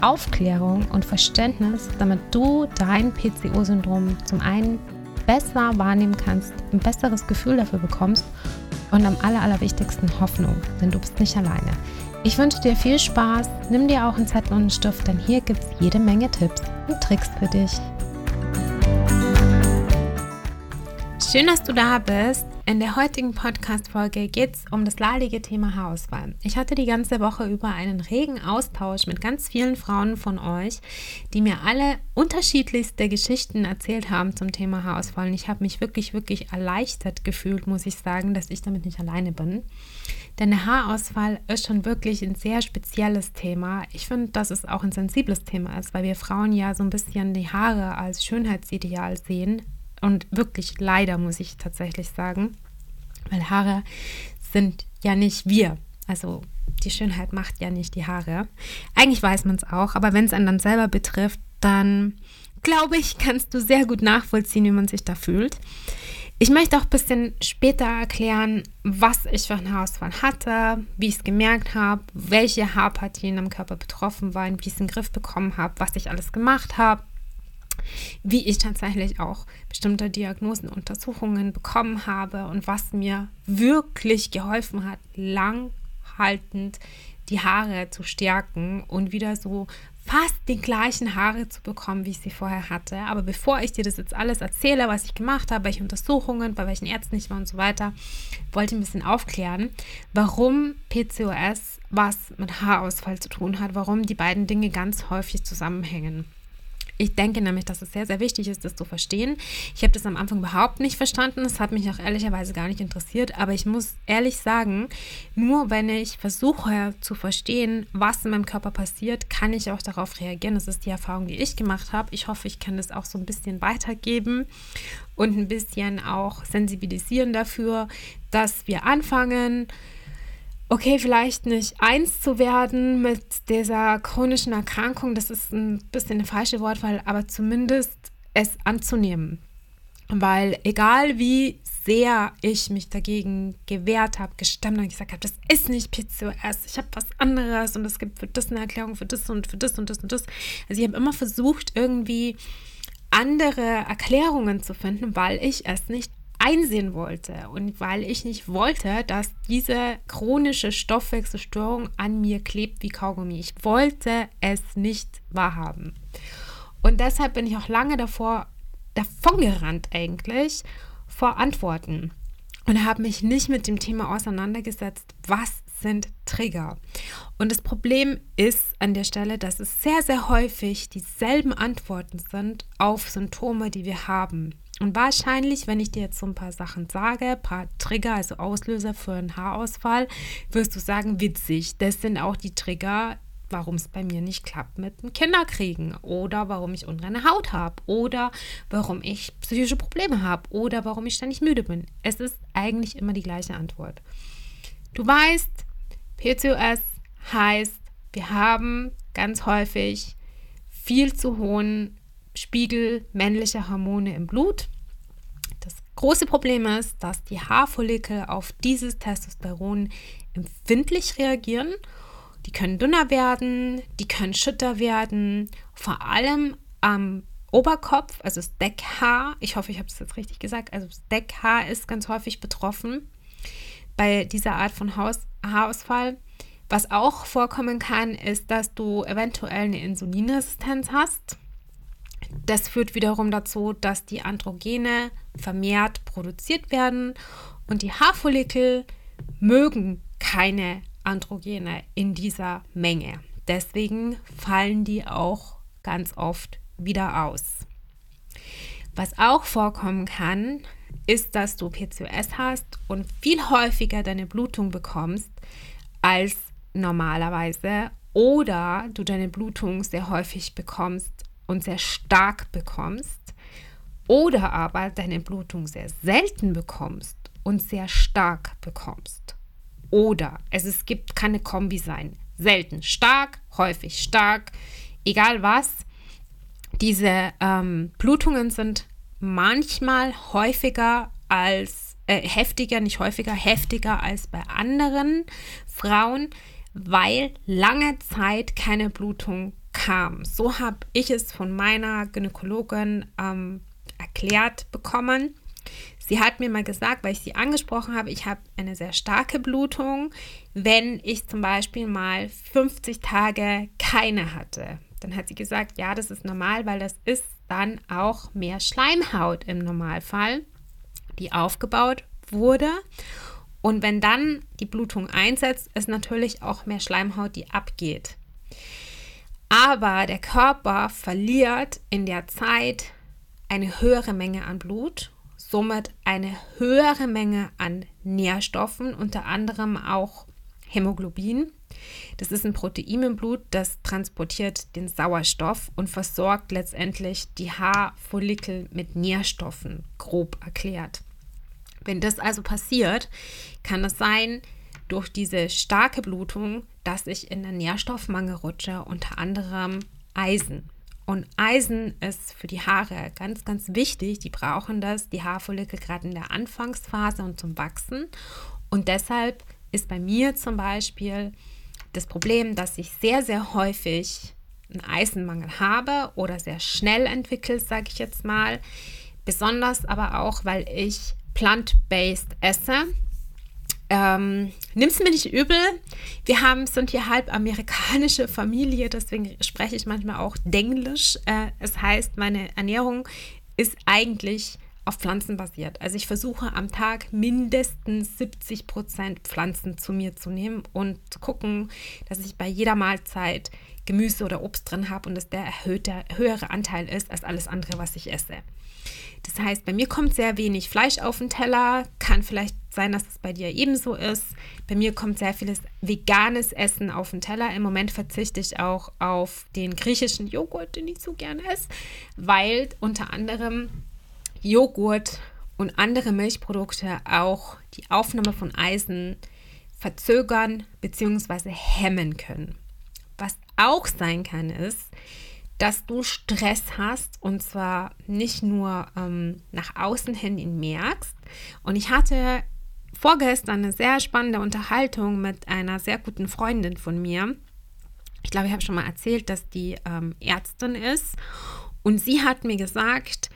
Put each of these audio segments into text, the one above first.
Aufklärung und Verständnis, damit du dein PCO-Syndrom zum einen besser wahrnehmen kannst, ein besseres Gefühl dafür bekommst und am aller, allerwichtigsten Hoffnung, denn du bist nicht alleine. Ich wünsche dir viel Spaß, nimm dir auch einen Zettel und einen Stift, denn hier gibt es jede Menge Tipps und Tricks für dich. Schön, dass du da bist. In der heutigen Podcast-Folge geht es um das leidige Thema Haarausfall. Ich hatte die ganze Woche über einen regen Austausch mit ganz vielen Frauen von euch, die mir alle unterschiedlichste Geschichten erzählt haben zum Thema Haarausfall. Und ich habe mich wirklich, wirklich erleichtert gefühlt, muss ich sagen, dass ich damit nicht alleine bin. Denn der Haarausfall ist schon wirklich ein sehr spezielles Thema. Ich finde, dass es auch ein sensibles Thema ist, weil wir Frauen ja so ein bisschen die Haare als Schönheitsideal sehen und wirklich leider, muss ich tatsächlich sagen, weil Haare sind ja nicht wir. Also die Schönheit macht ja nicht die Haare. Eigentlich weiß man es auch, aber wenn es einen dann selber betrifft, dann glaube ich, kannst du sehr gut nachvollziehen, wie man sich da fühlt. Ich möchte auch ein bisschen später erklären, was ich für einen Haarausfall hatte, wie ich es gemerkt habe, welche Haarpartien am Körper betroffen waren, wie ich es in den Griff bekommen habe, was ich alles gemacht habe wie ich tatsächlich auch bestimmte Diagnosen, Untersuchungen bekommen habe und was mir wirklich geholfen hat, langhaltend die Haare zu stärken und wieder so fast die gleichen Haare zu bekommen, wie ich sie vorher hatte. Aber bevor ich dir das jetzt alles erzähle, was ich gemacht habe, welche Untersuchungen, bei welchen Ärzten ich war und so weiter, wollte ich ein bisschen aufklären, warum PCOS was mit Haarausfall zu tun hat, warum die beiden Dinge ganz häufig zusammenhängen. Ich denke nämlich, dass es sehr, sehr wichtig ist, das zu verstehen. Ich habe das am Anfang überhaupt nicht verstanden. Das hat mich auch ehrlicherweise gar nicht interessiert. Aber ich muss ehrlich sagen, nur wenn ich versuche zu verstehen, was in meinem Körper passiert, kann ich auch darauf reagieren. Das ist die Erfahrung, die ich gemacht habe. Ich hoffe, ich kann das auch so ein bisschen weitergeben und ein bisschen auch sensibilisieren dafür, dass wir anfangen, okay, vielleicht nicht eins zu werden mit dieser chronischen Erkrankung, das ist ein bisschen eine falsche Wortwahl, aber zumindest es anzunehmen. Weil egal wie sehr ich mich dagegen gewehrt habe, gestemmt und gesagt habe, das ist nicht PCOS, ich habe was anderes und es gibt für das eine Erklärung, für das und für das und das und das. Also ich habe immer versucht, irgendwie andere Erklärungen zu finden, weil ich es nicht einsehen wollte und weil ich nicht wollte, dass diese chronische Stoffwechselstörung an mir klebt wie Kaugummi. Ich wollte es nicht wahrhaben. Und deshalb bin ich auch lange davor davongerannt eigentlich vor Antworten und habe mich nicht mit dem Thema auseinandergesetzt, was sind Trigger. Und das Problem ist an der Stelle, dass es sehr, sehr häufig dieselben Antworten sind auf Symptome, die wir haben. Und wahrscheinlich, wenn ich dir jetzt so ein paar Sachen sage, ein paar Trigger, also Auslöser für einen Haarausfall, wirst du sagen, witzig, das sind auch die Trigger, warum es bei mir nicht klappt mit dem Kinderkriegen oder warum ich unreine Haut habe oder warum ich psychische Probleme habe oder warum ich ständig müde bin. Es ist eigentlich immer die gleiche Antwort. Du weißt, PCOS heißt, wir haben ganz häufig viel zu hohen Spiegel männlicher Hormone im Blut. Das große Problem ist, dass die Haarfollikel auf dieses Testosteron empfindlich reagieren. Die können dünner werden, die können schütter werden, vor allem am Oberkopf, also das Deckhaar. Ich hoffe, ich habe es jetzt richtig gesagt. Also das Deckhaar ist ganz häufig betroffen bei dieser Art von Haus Haarausfall. Was auch vorkommen kann, ist, dass du eventuell eine Insulinresistenz hast. Das führt wiederum dazu, dass die Androgene vermehrt produziert werden und die Haarfollikel mögen keine Androgene in dieser Menge. Deswegen fallen die auch ganz oft wieder aus. Was auch vorkommen kann, ist, dass du PCOS hast und viel häufiger deine Blutung bekommst als normalerweise oder du deine Blutung sehr häufig bekommst und sehr stark bekommst, oder aber deine Blutung sehr selten bekommst und sehr stark bekommst. Oder es, es gibt keine Kombi sein. Selten stark, häufig stark, egal was. Diese ähm, Blutungen sind manchmal häufiger als, äh, heftiger, nicht häufiger, heftiger als bei anderen Frauen, weil lange Zeit keine Blutung kam. So habe ich es von meiner Gynäkologin ähm, erklärt bekommen. Sie hat mir mal gesagt, weil ich sie angesprochen habe, ich habe eine sehr starke Blutung, wenn ich zum Beispiel mal 50 Tage keine hatte. Dann hat sie gesagt, ja, das ist normal, weil das ist dann auch mehr Schleimhaut im Normalfall, die aufgebaut wurde. Und wenn dann die Blutung einsetzt, ist natürlich auch mehr Schleimhaut, die abgeht. Aber der Körper verliert in der Zeit eine höhere Menge an Blut, somit eine höhere Menge an Nährstoffen, unter anderem auch Hämoglobin. Das ist ein Protein im Blut, das transportiert den Sauerstoff und versorgt letztendlich die Haarfollikel mit Nährstoffen, grob erklärt. Wenn das also passiert, kann es sein, durch diese starke Blutung, dass ich in den Nährstoffmangel rutsche, unter anderem Eisen. Und Eisen ist für die Haare ganz, ganz wichtig. Die brauchen das, die Haarfollikel gerade in der Anfangsphase und zum Wachsen. Und deshalb ist bei mir zum Beispiel das Problem, dass ich sehr, sehr häufig einen Eisenmangel habe oder sehr schnell entwickelt, sage ich jetzt mal. Besonders aber auch, weil ich plant-based esse. Ähm, Nimm es mir nicht übel. Wir haben, sind hier halb amerikanische Familie, deswegen spreche ich manchmal auch Denglisch. Äh, es heißt, meine Ernährung ist eigentlich auf Pflanzen basiert. Also ich versuche am Tag mindestens 70 Prozent Pflanzen zu mir zu nehmen und zu gucken, dass ich bei jeder Mahlzeit Gemüse oder Obst drin habe und dass der erhöhte, höhere Anteil ist als alles andere, was ich esse. Das heißt, bei mir kommt sehr wenig Fleisch auf den Teller. Kann vielleicht sein, dass es bei dir ebenso ist. Bei mir kommt sehr vieles veganes Essen auf den Teller. Im Moment verzichte ich auch auf den griechischen Joghurt, den ich so gerne esse, weil unter anderem Joghurt und andere Milchprodukte auch die Aufnahme von Eisen verzögern bzw. hemmen können. Was auch sein kann, ist, dass du Stress hast und zwar nicht nur ähm, nach außen hin ihn merkst. Und ich hatte vorgestern eine sehr spannende Unterhaltung mit einer sehr guten Freundin von mir. Ich glaube, ich habe schon mal erzählt, dass die ähm, Ärztin ist. Und sie hat mir gesagt,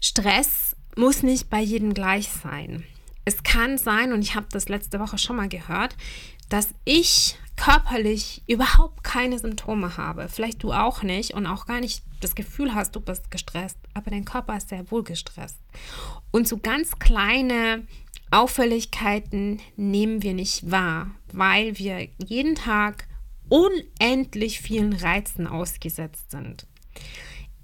Stress muss nicht bei jedem gleich sein. Es kann sein, und ich habe das letzte Woche schon mal gehört, dass ich körperlich überhaupt keine Symptome habe. Vielleicht du auch nicht und auch gar nicht das Gefühl hast, du bist gestresst, aber dein Körper ist sehr wohl gestresst. Und so ganz kleine Auffälligkeiten nehmen wir nicht wahr, weil wir jeden Tag unendlich vielen Reizen ausgesetzt sind.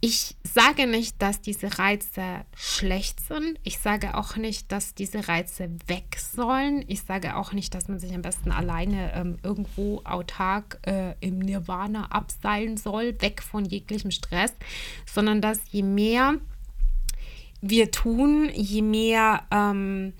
Ich sage nicht, dass diese Reize schlecht sind. Ich sage auch nicht, dass diese Reize weg sollen. Ich sage auch nicht, dass man sich am besten alleine ähm, irgendwo autark äh, im Nirvana abseilen soll, weg von jeglichem Stress, sondern dass je mehr wir tun, je mehr ähm,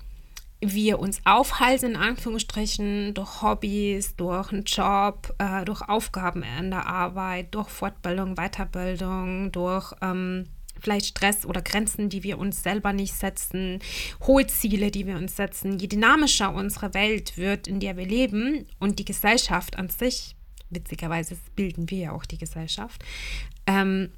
wir uns aufhalten, in Anführungsstrichen, durch Hobbys, durch einen Job, äh, durch Aufgaben in der Arbeit, durch Fortbildung, Weiterbildung, durch ähm, vielleicht Stress oder Grenzen, die wir uns selber nicht setzen, hohe Ziele, die wir uns setzen. Je dynamischer unsere Welt wird, in der wir leben und die Gesellschaft an sich, witzigerweise bilden wir ja auch die Gesellschaft, ähm,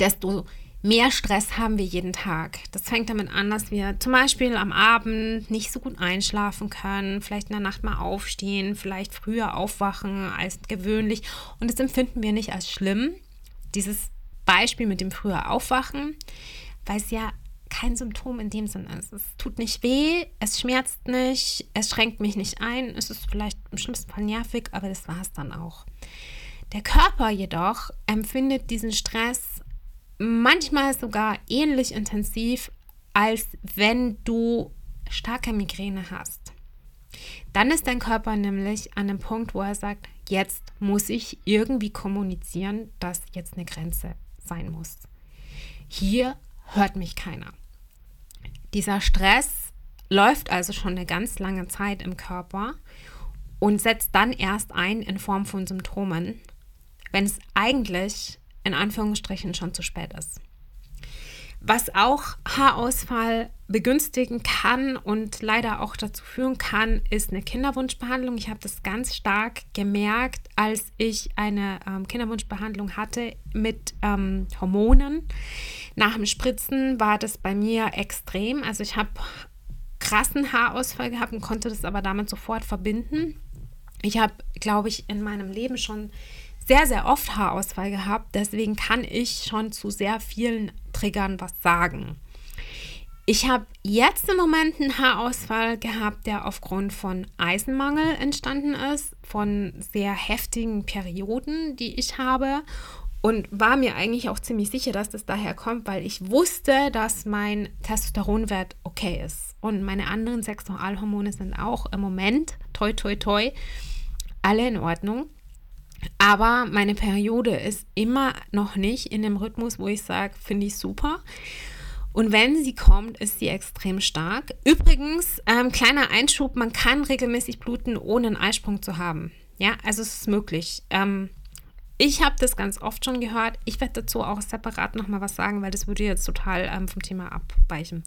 desto mehr Stress haben wir jeden Tag. Das fängt damit an, dass wir zum Beispiel am Abend nicht so gut einschlafen können, vielleicht in der Nacht mal aufstehen, vielleicht früher aufwachen als gewöhnlich. Und das empfinden wir nicht als schlimm. Dieses Beispiel mit dem früher Aufwachen, weil es ja kein Symptom in dem Sinne ist. Es tut nicht weh, es schmerzt nicht, es schränkt mich nicht ein. Es ist vielleicht im schlimmsten Fall nervig, aber das war es dann auch. Der Körper jedoch empfindet diesen Stress manchmal sogar ähnlich intensiv, als wenn du starke Migräne hast. Dann ist dein Körper nämlich an dem Punkt, wo er sagt, jetzt muss ich irgendwie kommunizieren, dass jetzt eine Grenze sein muss. Hier hört mich keiner. Dieser Stress läuft also schon eine ganz lange Zeit im Körper und setzt dann erst ein in Form von Symptomen, wenn es eigentlich in Anführungsstrichen schon zu spät ist. Was auch Haarausfall begünstigen kann und leider auch dazu führen kann, ist eine Kinderwunschbehandlung. Ich habe das ganz stark gemerkt, als ich eine ähm, Kinderwunschbehandlung hatte mit ähm, Hormonen. Nach dem Spritzen war das bei mir extrem. Also ich habe krassen Haarausfall gehabt und konnte das aber damit sofort verbinden. Ich habe, glaube ich, in meinem Leben schon sehr, sehr oft Haarausfall gehabt. Deswegen kann ich schon zu sehr vielen Triggern was sagen. Ich habe jetzt im Moment einen Haarausfall gehabt, der aufgrund von Eisenmangel entstanden ist, von sehr heftigen Perioden, die ich habe. Und war mir eigentlich auch ziemlich sicher, dass das daher kommt, weil ich wusste, dass mein Testosteronwert okay ist. Und meine anderen Sexualhormone sind auch im Moment, toi, toi, toi, alle in Ordnung. Aber meine Periode ist immer noch nicht in dem Rhythmus, wo ich sage, finde ich super. Und wenn sie kommt, ist sie extrem stark. Übrigens, ähm, kleiner Einschub, man kann regelmäßig bluten, ohne einen Eisprung zu haben. Ja, also es ist möglich. Ähm, ich habe das ganz oft schon gehört. Ich werde dazu auch separat nochmal was sagen, weil das würde jetzt total ähm, vom Thema abweichen.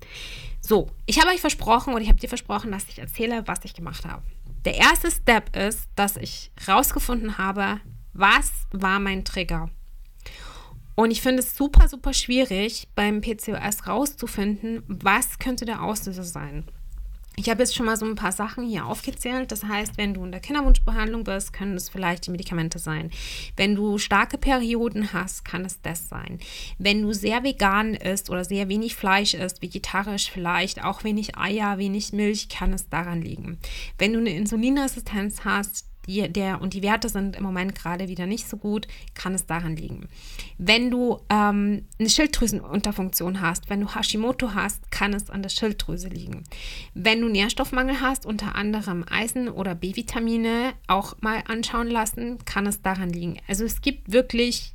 So, ich habe euch versprochen und ich habe dir versprochen, dass ich erzähle, was ich gemacht habe. Der erste Step ist, dass ich rausgefunden habe, was war mein Trigger. Und ich finde es super, super schwierig, beim PCOS rauszufinden, was könnte der Auslöser sein. Ich habe jetzt schon mal so ein paar Sachen hier aufgezählt. Das heißt, wenn du in der Kinderwunschbehandlung bist, können es vielleicht die Medikamente sein. Wenn du starke Perioden hast, kann es das sein. Wenn du sehr vegan isst oder sehr wenig Fleisch isst, vegetarisch vielleicht, auch wenig Eier, wenig Milch, kann es daran liegen. Wenn du eine Insulinresistenz hast, die, der, und die Werte sind im Moment gerade wieder nicht so gut, kann es daran liegen. Wenn du ähm, eine Schilddrüsenunterfunktion hast, wenn du Hashimoto hast, kann es an der Schilddrüse liegen. Wenn du Nährstoffmangel hast, unter anderem Eisen oder B-Vitamine, auch mal anschauen lassen, kann es daran liegen. Also es gibt wirklich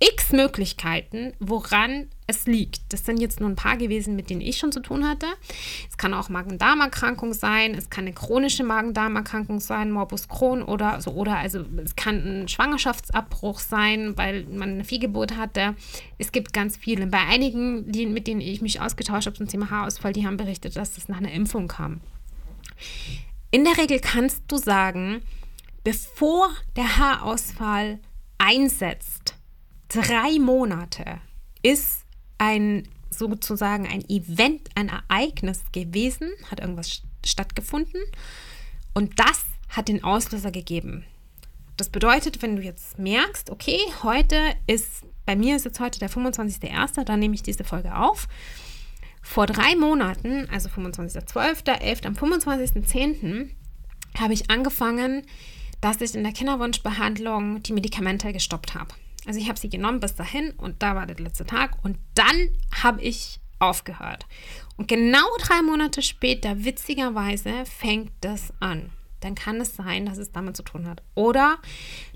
x Möglichkeiten, woran es liegt. Das sind jetzt nur ein paar gewesen, mit denen ich schon zu tun hatte. Es kann auch Magen-Darm-Erkrankung sein, es kann eine chronische Magen-Darm-Erkrankung sein, Morbus Crohn oder so, oder also es kann ein Schwangerschaftsabbruch sein, weil man eine Fehlgeburt hatte. Es gibt ganz viele. Bei einigen, die, mit denen ich mich ausgetauscht habe zum Thema Haarausfall, die haben berichtet, dass das nach einer Impfung kam. In der Regel kannst du sagen, bevor der Haarausfall einsetzt, drei Monate ist ein sozusagen ein Event, ein Ereignis gewesen, hat irgendwas stattgefunden und das hat den Auslöser gegeben. Das bedeutet, wenn du jetzt merkst, okay, heute ist, bei mir ist jetzt heute der 25.01., dann nehme ich diese Folge auf. Vor drei Monaten, also 25.12., 11., am 25.10., habe ich angefangen, dass ich in der Kinderwunschbehandlung die Medikamente gestoppt habe. Also ich habe sie genommen bis dahin und da war der letzte Tag und dann habe ich aufgehört. Und genau drei Monate später, witzigerweise, fängt das an. Dann kann es sein, dass es damit zu tun hat. Oder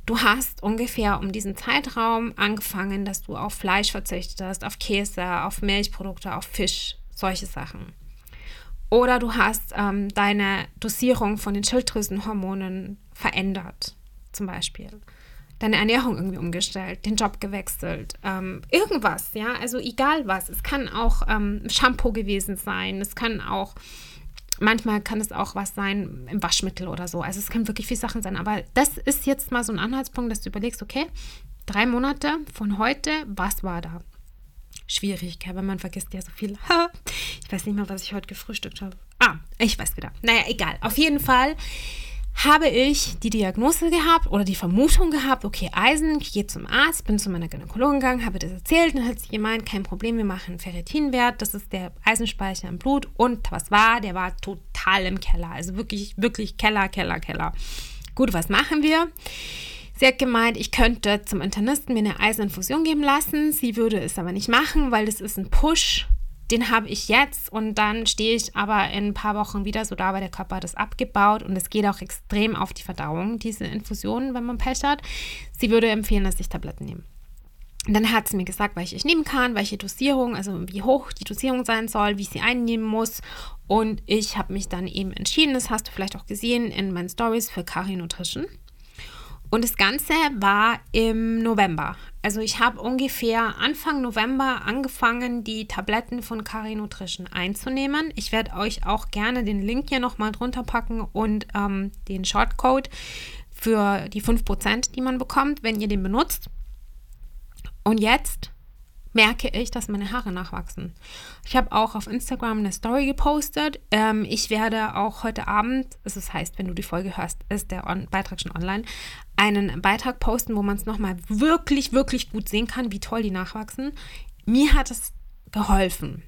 du hast ungefähr um diesen Zeitraum angefangen, dass du auf Fleisch verzichtest, auf Käse, auf Milchprodukte, auf Fisch, solche Sachen. Oder du hast ähm, deine Dosierung von den Schilddrüsenhormonen verändert, zum Beispiel deine Ernährung irgendwie umgestellt, den Job gewechselt, ähm, irgendwas, ja, also egal was. Es kann auch ähm, Shampoo gewesen sein, es kann auch, manchmal kann es auch was sein im Waschmittel oder so. Also es können wirklich viele Sachen sein, aber das ist jetzt mal so ein Anhaltspunkt, dass du überlegst, okay, drei Monate von heute, was war da? Schwierig, gell? weil man vergisst ja so viel. ich weiß nicht mal, was ich heute gefrühstückt habe. Ah, ich weiß wieder. Naja, egal. Auf jeden Fall habe ich die Diagnose gehabt oder die Vermutung gehabt, okay, Eisen, ich gehe zum Arzt, bin zu meiner Gynäkologin gegangen, habe das erzählt, dann hat sie gemeint, kein Problem, wir machen einen Ferritinwert, das ist der Eisenspeicher im Blut und was war, der war total im Keller, also wirklich, wirklich Keller, Keller, Keller. Gut, was machen wir? Sie hat gemeint, ich könnte zum Internisten mir eine Eiseninfusion geben lassen. Sie würde es aber nicht machen, weil das ist ein Push den habe ich jetzt und dann stehe ich aber in ein paar Wochen wieder so da, weil der Körper das abgebaut und es geht auch extrem auf die Verdauung, diese Infusionen, wenn man Pech hat. Sie würde empfehlen, dass ich Tabletten nehme. dann hat sie mir gesagt, welche ich nehmen kann, welche Dosierung, also wie hoch die Dosierung sein soll, wie ich sie einnehmen muss. Und ich habe mich dann eben entschieden, das hast du vielleicht auch gesehen in meinen Stories für Kari Nutrition. Und das Ganze war im November. Also ich habe ungefähr Anfang November angefangen, die Tabletten von Kari Nutrition einzunehmen. Ich werde euch auch gerne den Link hier nochmal drunter packen und ähm, den Shortcode für die 5%, die man bekommt, wenn ihr den benutzt. Und jetzt merke ich, dass meine Haare nachwachsen. Ich habe auch auf Instagram eine Story gepostet. Ähm, ich werde auch heute Abend, das heißt, wenn du die Folge hörst, ist der On Beitrag schon online, einen Beitrag posten, wo man es nochmal wirklich, wirklich gut sehen kann, wie toll die nachwachsen. Mir hat es geholfen.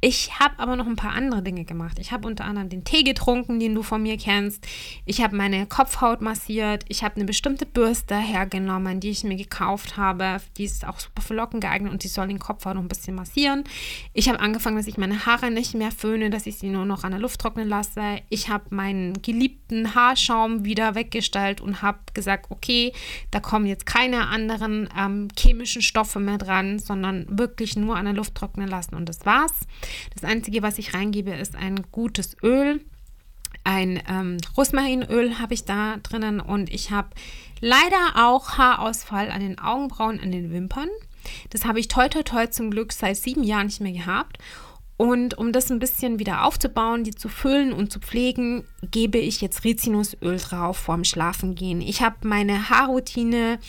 Ich habe aber noch ein paar andere Dinge gemacht. Ich habe unter anderem den Tee getrunken, den du von mir kennst. Ich habe meine Kopfhaut massiert. Ich habe eine bestimmte Bürste hergenommen, die ich mir gekauft habe. Die ist auch super für Locken geeignet und die soll den Kopfhaut noch ein bisschen massieren. Ich habe angefangen, dass ich meine Haare nicht mehr föhne, dass ich sie nur noch an der Luft trocknen lasse. Ich habe meinen geliebten Haarschaum wieder weggestellt und habe gesagt, okay, da kommen jetzt keine anderen ähm, chemischen Stoffe mehr dran, sondern wirklich nur an der Luft trocknen lassen und das war's. Das Einzige, was ich reingebe, ist ein gutes Öl. Ein ähm, Rosmarinöl habe ich da drinnen und ich habe leider auch Haarausfall an den Augenbrauen, an den Wimpern. Das habe ich toi toi toi zum Glück seit sieben Jahren nicht mehr gehabt. Und um das ein bisschen wieder aufzubauen, die zu füllen und zu pflegen, gebe ich jetzt Rizinusöl drauf vorm Schlafengehen. Ich habe meine Haarroutine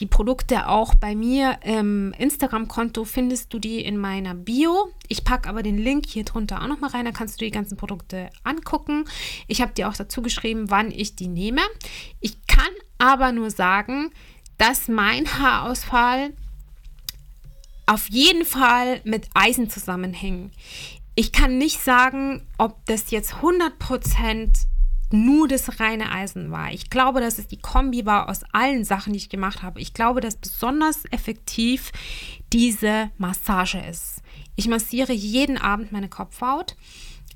die Produkte auch bei mir im Instagram-Konto findest du die in meiner Bio. Ich packe aber den Link hier drunter auch nochmal rein, da kannst du die ganzen Produkte angucken. Ich habe dir auch dazu geschrieben, wann ich die nehme. Ich kann aber nur sagen, dass mein Haarausfall auf jeden Fall mit Eisen zusammenhängt. Ich kann nicht sagen, ob das jetzt 100% nur das reine Eisen war. Ich glaube, dass es die Kombi war aus allen Sachen, die ich gemacht habe. Ich glaube, dass besonders effektiv diese Massage ist. Ich massiere jeden Abend meine Kopfhaut.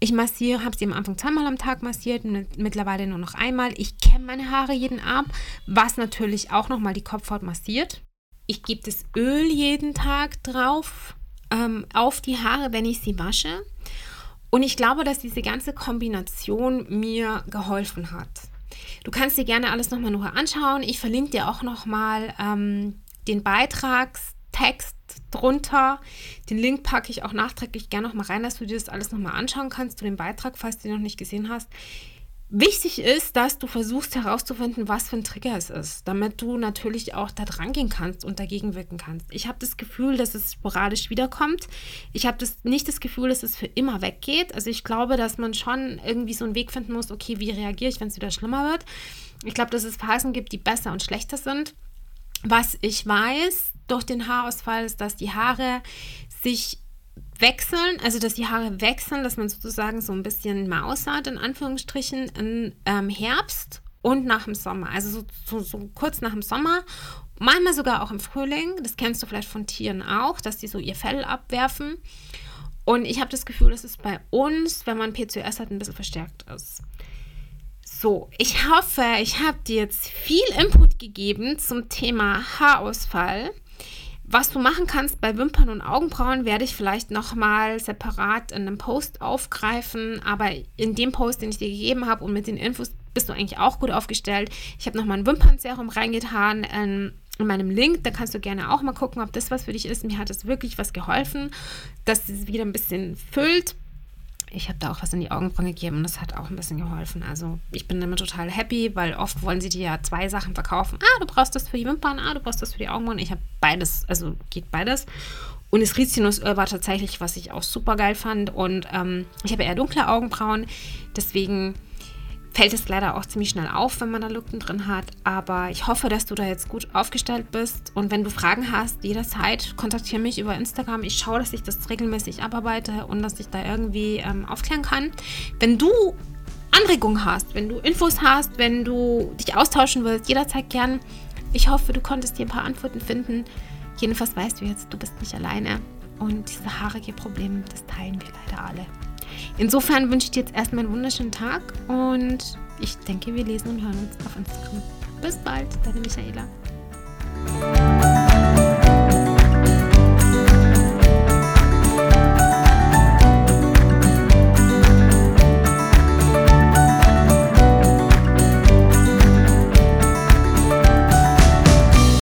Ich massiere, habe sie am Anfang zweimal am Tag massiert, mittlerweile nur noch einmal. Ich kämme meine Haare jeden Abend, was natürlich auch nochmal die Kopfhaut massiert. Ich gebe das Öl jeden Tag drauf ähm, auf die Haare, wenn ich sie wasche. Und ich glaube, dass diese ganze Kombination mir geholfen hat. Du kannst dir gerne alles nochmal nur anschauen. Ich verlinke dir auch nochmal ähm, den Beitragstext drunter. Den Link packe ich auch nachträglich gerne nochmal rein, dass du dir das alles nochmal anschauen kannst, du den Beitrag, falls du den noch nicht gesehen hast. Wichtig ist, dass du versuchst herauszufinden, was für ein Trigger es ist, damit du natürlich auch da dran gehen kannst und dagegen wirken kannst. Ich habe das Gefühl, dass es sporadisch wiederkommt. Ich habe das, nicht das Gefühl, dass es für immer weggeht. Also ich glaube, dass man schon irgendwie so einen Weg finden muss, okay, wie reagiere ich, wenn es wieder schlimmer wird. Ich glaube, dass es Phasen gibt, die besser und schlechter sind. Was ich weiß durch den Haarausfall ist, dass die Haare sich wechseln, also dass die Haare wechseln, dass man sozusagen so ein bisschen Maus in Anführungsstrichen, im ähm, Herbst und nach dem Sommer. Also so, so, so, kurz nach dem Sommer, manchmal sogar auch im Frühling. Das kennst du vielleicht von Tieren auch, dass die so ihr Fell abwerfen. Und ich habe das Gefühl, dass es bei uns, wenn man PCOS hat, ein bisschen verstärkt ist. So, ich hoffe, ich habe dir jetzt viel Input gegeben zum Thema Haarausfall. Was du machen kannst bei Wimpern und Augenbrauen, werde ich vielleicht nochmal separat in einem Post aufgreifen. Aber in dem Post, den ich dir gegeben habe und mit den Infos, bist du eigentlich auch gut aufgestellt. Ich habe nochmal ein Wimpernserum reingetan in, in meinem Link. Da kannst du gerne auch mal gucken, ob das was für dich ist. Mir hat es wirklich was geholfen, dass es wieder ein bisschen füllt ich habe da auch was in die Augenbrauen gegeben und das hat auch ein bisschen geholfen. Also ich bin damit total happy, weil oft wollen sie dir ja zwei Sachen verkaufen. Ah, du brauchst das für die Wimpern, ah, du brauchst das für die Augenbrauen. Ich habe beides, also geht beides. Und das Rizinusöl war tatsächlich, was ich auch super geil fand. Und ähm, ich habe eher dunkle Augenbrauen, deswegen fällt es leider auch ziemlich schnell auf, wenn man da Lücken drin hat. Aber ich hoffe, dass du da jetzt gut aufgestellt bist. Und wenn du Fragen hast, jederzeit kontaktiere mich über Instagram. Ich schaue, dass ich das regelmäßig abarbeite und dass ich da irgendwie ähm, aufklären kann. Wenn du Anregungen hast, wenn du Infos hast, wenn du dich austauschen willst, jederzeit gern. Ich hoffe, du konntest dir ein paar Antworten finden. Jedenfalls weißt du jetzt, du bist nicht alleine. Und diese haarige Probleme, das teilen wir leider alle. Insofern wünsche ich dir jetzt erstmal einen wunderschönen Tag und ich denke, wir lesen und hören uns auf Instagram. Bis bald, deine Michaela.